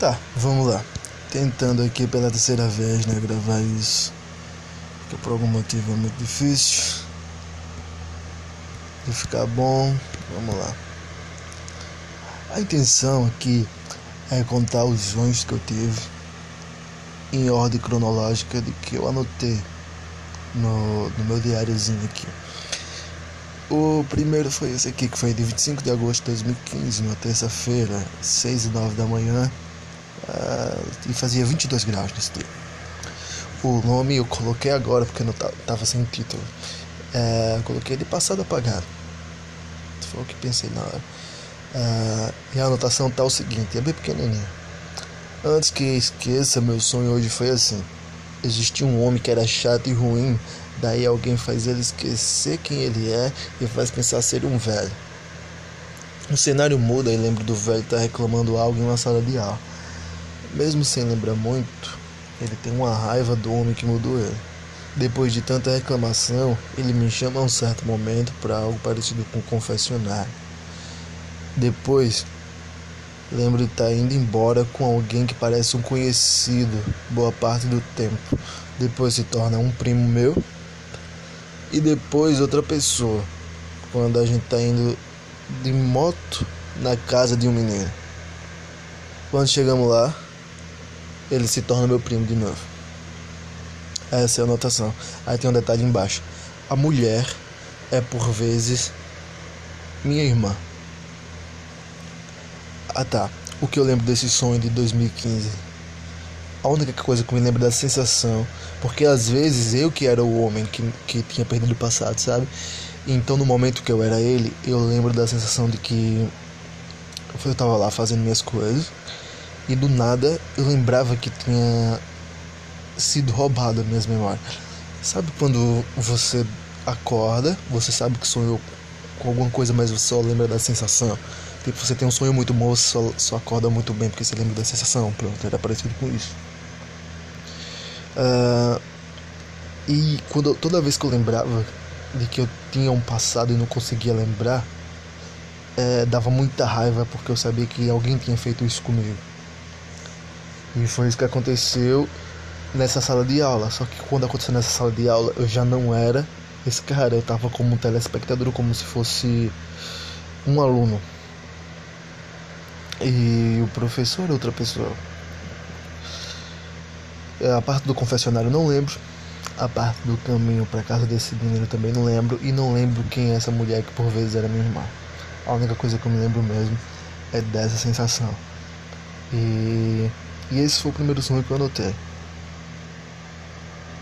Tá, vamos lá. Tentando aqui pela terceira vez, né, gravar isso. Que por algum motivo é muito difícil. De ficar bom. Vamos lá. A intenção aqui é contar os sonhos que eu tive em ordem cronológica de que eu anotei no, no meu diáriozinho aqui. O primeiro foi esse aqui, que foi de 25 de agosto de 2015, uma terça-feira, 6 e 9 da manhã, uh, e fazia 22 graus nesse dia. O nome eu coloquei agora porque não tava sem título. Uh, coloquei de passado apagado. Foi o que pensei na hora. Uh, e a anotação tá o seguinte, é bem pequenininha. Antes que esqueça, meu sonho hoje foi assim. Existia um homem que era chato e ruim, daí alguém faz ele esquecer quem ele é e faz pensar ser um velho. O cenário muda e lembro do velho estar tá reclamando algo em uma sala de aula. Mesmo sem lembrar muito, ele tem uma raiva do homem que mudou ele. Depois de tanta reclamação, ele me chama a um certo momento para algo parecido com um confessionário. Depois, lembro de estar tá indo embora com alguém que parece um conhecido boa parte do tempo. Depois se torna um primo meu e depois outra pessoa. Quando a gente está indo de moto na casa de um menino. Quando chegamos lá, ele se torna meu primo de novo. Essa é a anotação. Aí tem um detalhe embaixo. A mulher é por vezes minha irmã. Ah tá. O que eu lembro desse sonho de 2015? A única coisa que eu me lembro da sensação. Porque às vezes eu que era o homem que, que tinha perdido o passado, sabe? Então no momento que eu era ele, eu lembro da sensação de que eu tava lá fazendo minhas coisas e do nada eu lembrava que tinha sido roubado as minhas memórias. Sabe quando você acorda, você sabe que sonhou com alguma coisa, mas você só lembra da sensação? Tipo, você tem um sonho muito bom, você só, só acorda muito bem porque você lembra da sensação. Pronto, era parecido com isso. Uh, e quando, toda vez que eu lembrava de que eu tinha um passado e não conseguia lembrar, é, dava muita raiva porque eu sabia que alguém tinha feito isso comigo. E foi isso que aconteceu nessa sala de aula. Só que quando aconteceu nessa sala de aula, eu já não era esse cara, eu tava como um telespectador, como se fosse um aluno. E o professor é outra pessoa. É, a parte do confessionário não lembro. A parte do caminho para casa desse menino também não lembro. E não lembro quem é essa mulher que por vezes era minha irmã. A única coisa que eu me lembro mesmo é dessa sensação. E, e esse foi o primeiro sonho que eu anotei.